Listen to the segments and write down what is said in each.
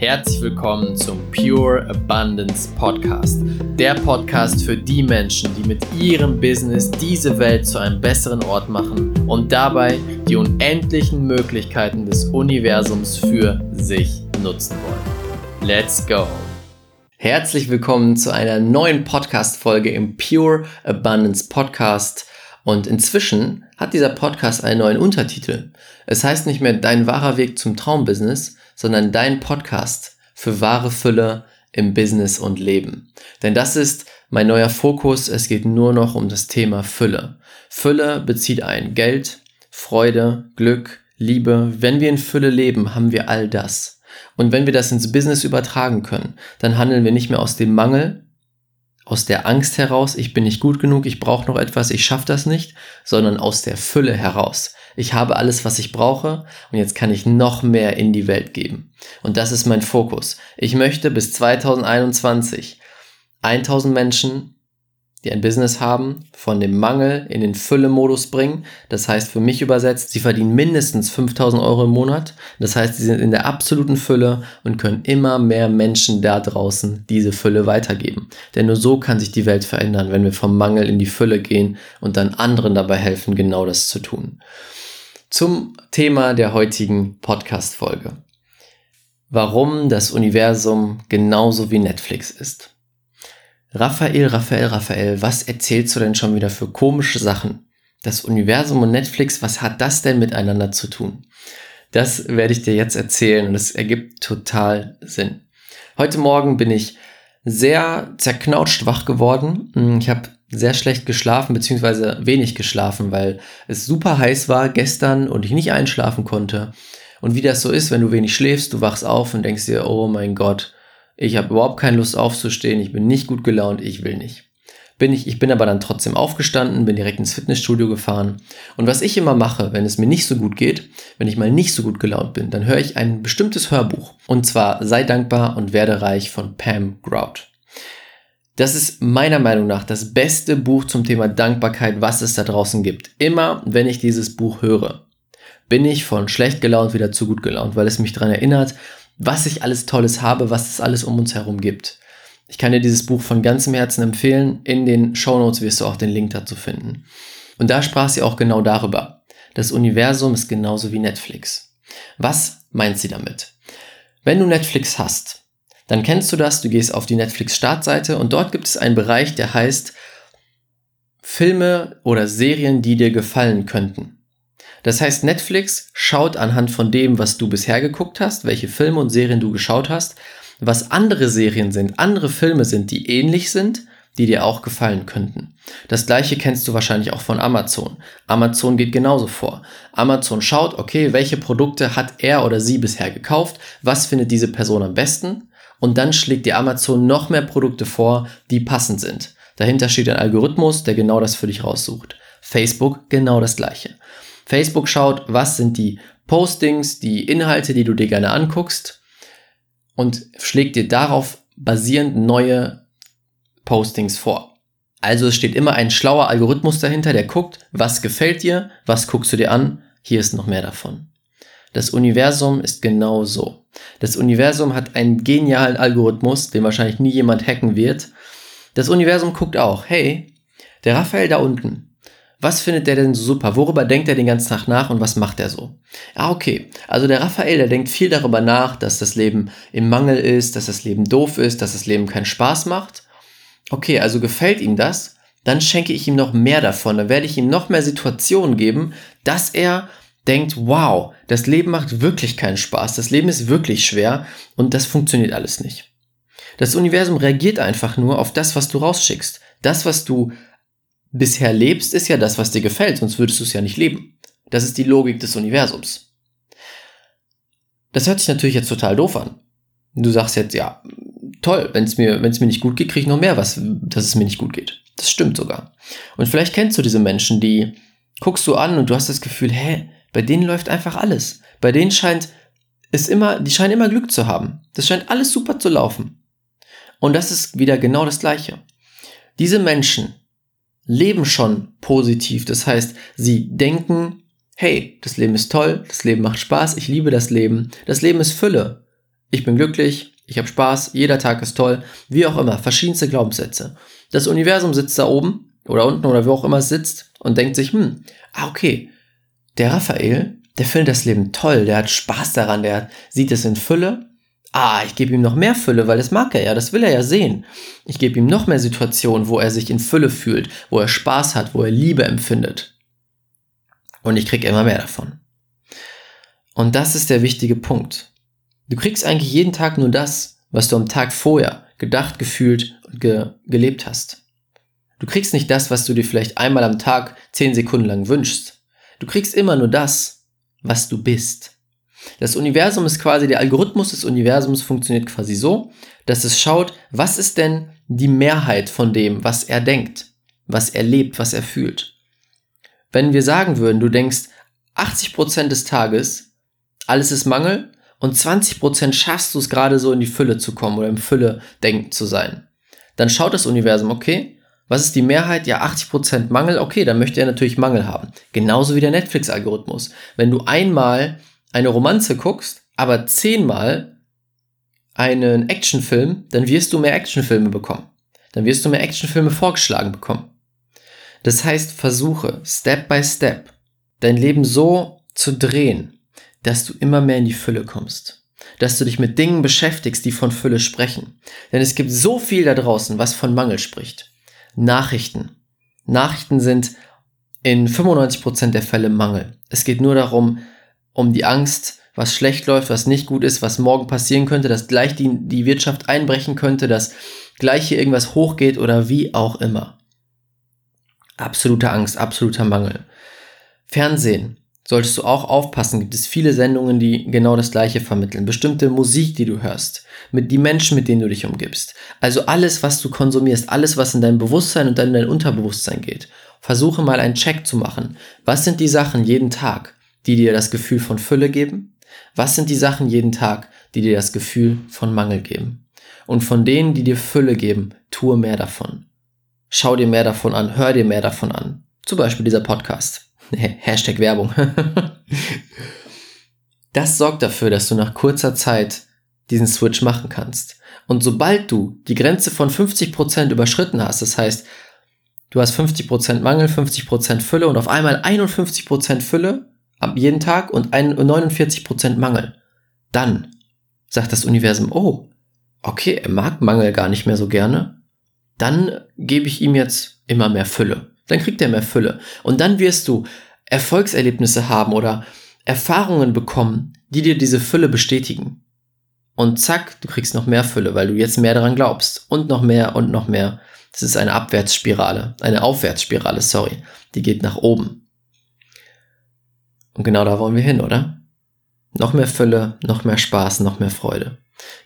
Herzlich willkommen zum Pure Abundance Podcast. Der Podcast für die Menschen, die mit ihrem Business diese Welt zu einem besseren Ort machen und dabei die unendlichen Möglichkeiten des Universums für sich nutzen wollen. Let's go! Herzlich willkommen zu einer neuen Podcast-Folge im Pure Abundance Podcast. Und inzwischen hat dieser Podcast einen neuen Untertitel. Es heißt nicht mehr Dein wahrer Weg zum Traumbusiness, sondern dein Podcast für wahre Fülle im Business und Leben. Denn das ist mein neuer Fokus. Es geht nur noch um das Thema Fülle. Fülle bezieht ein Geld, Freude, Glück, Liebe. Wenn wir in Fülle leben, haben wir all das. Und wenn wir das ins Business übertragen können, dann handeln wir nicht mehr aus dem Mangel, aus der Angst heraus, ich bin nicht gut genug, ich brauche noch etwas, ich schaffe das nicht, sondern aus der Fülle heraus. Ich habe alles, was ich brauche und jetzt kann ich noch mehr in die Welt geben. Und das ist mein Fokus. Ich möchte bis 2021 1000 Menschen die ein Business haben, von dem Mangel in den Fülle-Modus bringen. Das heißt für mich übersetzt, sie verdienen mindestens 5000 Euro im Monat. Das heißt, sie sind in der absoluten Fülle und können immer mehr Menschen da draußen diese Fülle weitergeben. Denn nur so kann sich die Welt verändern, wenn wir vom Mangel in die Fülle gehen und dann anderen dabei helfen, genau das zu tun. Zum Thema der heutigen Podcast-Folge. Warum das Universum genauso wie Netflix ist. Raphael, Raphael, Raphael, was erzählst du denn schon wieder für komische Sachen? Das Universum und Netflix, was hat das denn miteinander zu tun? Das werde ich dir jetzt erzählen und es ergibt total Sinn. Heute Morgen bin ich sehr zerknautscht wach geworden. Ich habe sehr schlecht geschlafen, beziehungsweise wenig geschlafen, weil es super heiß war gestern und ich nicht einschlafen konnte. Und wie das so ist, wenn du wenig schläfst, du wachst auf und denkst dir, oh mein Gott, ich habe überhaupt keine Lust aufzustehen, ich bin nicht gut gelaunt, ich will nicht. Bin ich, ich bin aber dann trotzdem aufgestanden, bin direkt ins Fitnessstudio gefahren. Und was ich immer mache, wenn es mir nicht so gut geht, wenn ich mal nicht so gut gelaunt bin, dann höre ich ein bestimmtes Hörbuch. Und zwar Sei dankbar und werde reich von Pam Grout. Das ist meiner Meinung nach das beste Buch zum Thema Dankbarkeit, was es da draußen gibt. Immer, wenn ich dieses Buch höre, bin ich von schlecht gelaunt wieder zu gut gelaunt, weil es mich daran erinnert, was ich alles Tolles habe, was es alles um uns herum gibt. Ich kann dir dieses Buch von ganzem Herzen empfehlen. In den Show Notes wirst du auch den Link dazu finden. Und da sprach sie auch genau darüber. Das Universum ist genauso wie Netflix. Was meint sie damit? Wenn du Netflix hast, dann kennst du das, du gehst auf die Netflix-Startseite und dort gibt es einen Bereich, der heißt Filme oder Serien, die dir gefallen könnten. Das heißt, Netflix schaut anhand von dem, was du bisher geguckt hast, welche Filme und Serien du geschaut hast, was andere Serien sind, andere Filme sind, die ähnlich sind, die dir auch gefallen könnten. Das gleiche kennst du wahrscheinlich auch von Amazon. Amazon geht genauso vor. Amazon schaut, okay, welche Produkte hat er oder sie bisher gekauft, was findet diese Person am besten und dann schlägt dir Amazon noch mehr Produkte vor, die passend sind. Dahinter steht ein Algorithmus, der genau das für dich raussucht. Facebook genau das gleiche. Facebook schaut, was sind die Postings, die Inhalte, die du dir gerne anguckst und schlägt dir darauf basierend neue Postings vor. Also es steht immer ein schlauer Algorithmus dahinter, der guckt, was gefällt dir, was guckst du dir an, hier ist noch mehr davon. Das Universum ist genau so. Das Universum hat einen genialen Algorithmus, den wahrscheinlich nie jemand hacken wird. Das Universum guckt auch, hey, der Raphael da unten, was findet der denn so super? Worüber denkt er den ganzen Tag nach und was macht er so? Ah, okay. Also der Raphael, der denkt viel darüber nach, dass das Leben im Mangel ist, dass das Leben doof ist, dass das Leben keinen Spaß macht. Okay, also gefällt ihm das? Dann schenke ich ihm noch mehr davon. Dann werde ich ihm noch mehr Situationen geben, dass er denkt, wow, das Leben macht wirklich keinen Spaß. Das Leben ist wirklich schwer und das funktioniert alles nicht. Das Universum reagiert einfach nur auf das, was du rausschickst. Das, was du bisher lebst, ist ja das, was dir gefällt, sonst würdest du es ja nicht leben. Das ist die Logik des Universums. Das hört sich natürlich jetzt total doof an. Du sagst jetzt, ja, toll, wenn es mir, mir nicht gut geht, kriege ich noch mehr was, dass es mir nicht gut geht. Das stimmt sogar. Und vielleicht kennst du diese Menschen, die guckst du an und du hast das Gefühl, hä, bei denen läuft einfach alles. Bei denen scheint es immer, die scheinen immer Glück zu haben. Das scheint alles super zu laufen. Und das ist wieder genau das Gleiche. Diese Menschen, leben schon positiv. Das heißt, sie denken, hey, das Leben ist toll, das Leben macht Spaß, ich liebe das Leben, das Leben ist Fülle. ich bin glücklich, ich habe Spaß, jeder Tag ist toll, wie auch immer, verschiedenste Glaubenssätze. Das Universum sitzt da oben oder unten oder wo auch immer es sitzt und denkt sich, hm, ah, okay, der Raphael, der findet das Leben toll, der hat Spaß daran, der sieht es in Fülle. Ah, ich gebe ihm noch mehr Fülle, weil das mag er ja, das will er ja sehen. Ich gebe ihm noch mehr Situationen, wo er sich in Fülle fühlt, wo er Spaß hat, wo er Liebe empfindet. Und ich kriege immer mehr davon. Und das ist der wichtige Punkt. Du kriegst eigentlich jeden Tag nur das, was du am Tag vorher gedacht, gefühlt und ge gelebt hast. Du kriegst nicht das, was du dir vielleicht einmal am Tag zehn Sekunden lang wünschst. Du kriegst immer nur das, was du bist. Das Universum ist quasi, der Algorithmus des Universums funktioniert quasi so, dass es schaut, was ist denn die Mehrheit von dem, was er denkt, was er lebt, was er fühlt. Wenn wir sagen würden, du denkst 80% des Tages, alles ist Mangel und 20% schaffst du es gerade so in die Fülle zu kommen oder im Fülle denken zu sein, dann schaut das Universum, okay, was ist die Mehrheit? Ja, 80% Mangel. Okay, dann möchte er natürlich Mangel haben. Genauso wie der Netflix-Algorithmus. Wenn du einmal eine Romanze guckst, aber zehnmal einen Actionfilm, dann wirst du mehr Actionfilme bekommen. Dann wirst du mehr Actionfilme vorgeschlagen bekommen. Das heißt, versuche Step by Step dein Leben so zu drehen, dass du immer mehr in die Fülle kommst. Dass du dich mit Dingen beschäftigst, die von Fülle sprechen. Denn es gibt so viel da draußen, was von Mangel spricht. Nachrichten. Nachrichten sind in 95% der Fälle Mangel. Es geht nur darum, um die Angst, was schlecht läuft, was nicht gut ist, was morgen passieren könnte, dass gleich die, die Wirtschaft einbrechen könnte, dass gleich hier irgendwas hochgeht oder wie auch immer. Absolute Angst, absoluter Mangel. Fernsehen solltest du auch aufpassen. Gibt es viele Sendungen, die genau das Gleiche vermitteln. Bestimmte Musik, die du hörst, mit die Menschen, mit denen du dich umgibst. Also alles, was du konsumierst, alles, was in dein Bewusstsein und dann in dein Unterbewusstsein geht. Versuche mal einen Check zu machen. Was sind die Sachen jeden Tag, die dir das Gefühl von Fülle geben? Was sind die Sachen jeden Tag, die dir das Gefühl von Mangel geben? Und von denen, die dir Fülle geben, tue mehr davon. Schau dir mehr davon an, hör dir mehr davon an. Zum Beispiel dieser Podcast. Hashtag Werbung. das sorgt dafür, dass du nach kurzer Zeit diesen Switch machen kannst. Und sobald du die Grenze von 50% überschritten hast, das heißt, du hast 50% Mangel, 50% Fülle und auf einmal 51% Fülle ab jeden Tag und 49% Mangel, dann sagt das Universum, oh, okay, er mag Mangel gar nicht mehr so gerne, dann gebe ich ihm jetzt immer mehr Fülle dann kriegt er mehr Fülle. Und dann wirst du Erfolgserlebnisse haben oder Erfahrungen bekommen, die dir diese Fülle bestätigen. Und zack, du kriegst noch mehr Fülle, weil du jetzt mehr daran glaubst. Und noch mehr und noch mehr. Das ist eine Abwärtsspirale, eine Aufwärtsspirale, sorry. Die geht nach oben. Und genau da wollen wir hin, oder? Noch mehr Fülle, noch mehr Spaß, noch mehr Freude.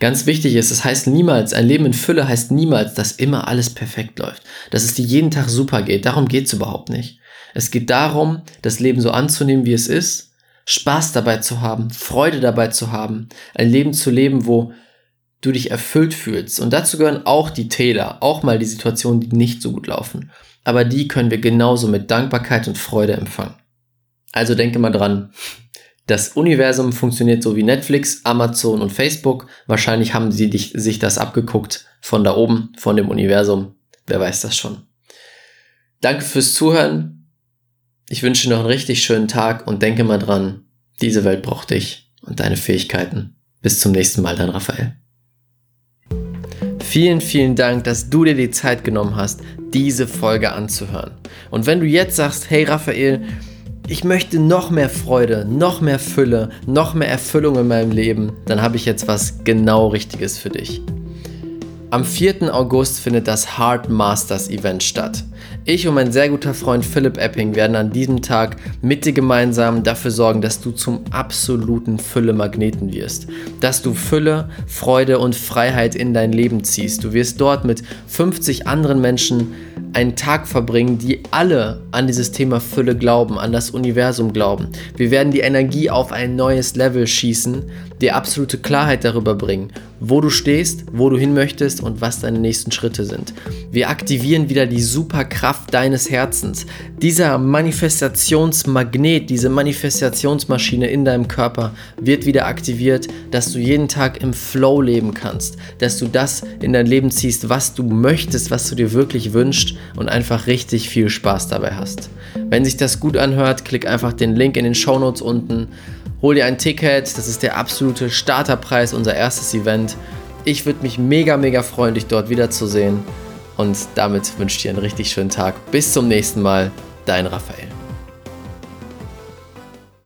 Ganz wichtig ist, es heißt niemals, ein Leben in Fülle heißt niemals, dass immer alles perfekt läuft, dass es dir jeden Tag super geht. Darum geht es überhaupt nicht. Es geht darum, das Leben so anzunehmen, wie es ist, Spaß dabei zu haben, Freude dabei zu haben, ein Leben zu leben, wo du dich erfüllt fühlst. Und dazu gehören auch die Täler, auch mal die Situationen, die nicht so gut laufen. Aber die können wir genauso mit Dankbarkeit und Freude empfangen. Also denke mal dran, das Universum funktioniert so wie Netflix, Amazon und Facebook. Wahrscheinlich haben sie dich, sich das abgeguckt von da oben, von dem Universum. Wer weiß das schon. Danke fürs Zuhören. Ich wünsche noch einen richtig schönen Tag und denke mal dran, diese Welt braucht dich und deine Fähigkeiten. Bis zum nächsten Mal, dein Raphael. Vielen, vielen Dank, dass du dir die Zeit genommen hast, diese Folge anzuhören. Und wenn du jetzt sagst, hey Raphael, ich möchte noch mehr Freude, noch mehr Fülle, noch mehr Erfüllung in meinem Leben, dann habe ich jetzt was genau Richtiges für dich. Am 4. August findet das Heart Masters Event statt. Ich und mein sehr guter Freund Philipp Epping werden an diesem Tag mit dir gemeinsam dafür sorgen, dass du zum absoluten Fülle-Magneten wirst. Dass du Fülle, Freude und Freiheit in dein Leben ziehst. Du wirst dort mit 50 anderen Menschen einen Tag verbringen, die alle an dieses Thema Fülle glauben, an das Universum glauben. Wir werden die Energie auf ein neues Level schießen, dir absolute Klarheit darüber bringen, wo du stehst, wo du hin möchtest und was deine nächsten Schritte sind. Wir aktivieren wieder die Superkraft deines Herzens. Dieser Manifestationsmagnet, diese Manifestationsmaschine in deinem Körper wird wieder aktiviert, dass du jeden Tag im Flow leben kannst, dass du das in dein Leben ziehst, was du möchtest, was du dir wirklich wünschst und einfach richtig viel Spaß dabei hast. Wenn sich das gut anhört, klick einfach den Link in den Show Notes unten Hol dir ein Ticket, das ist der absolute Starterpreis, unser erstes Event. Ich würde mich mega, mega freuen, dich dort wiederzusehen. Und damit wünsche ich dir einen richtig schönen Tag. Bis zum nächsten Mal, dein Raphael.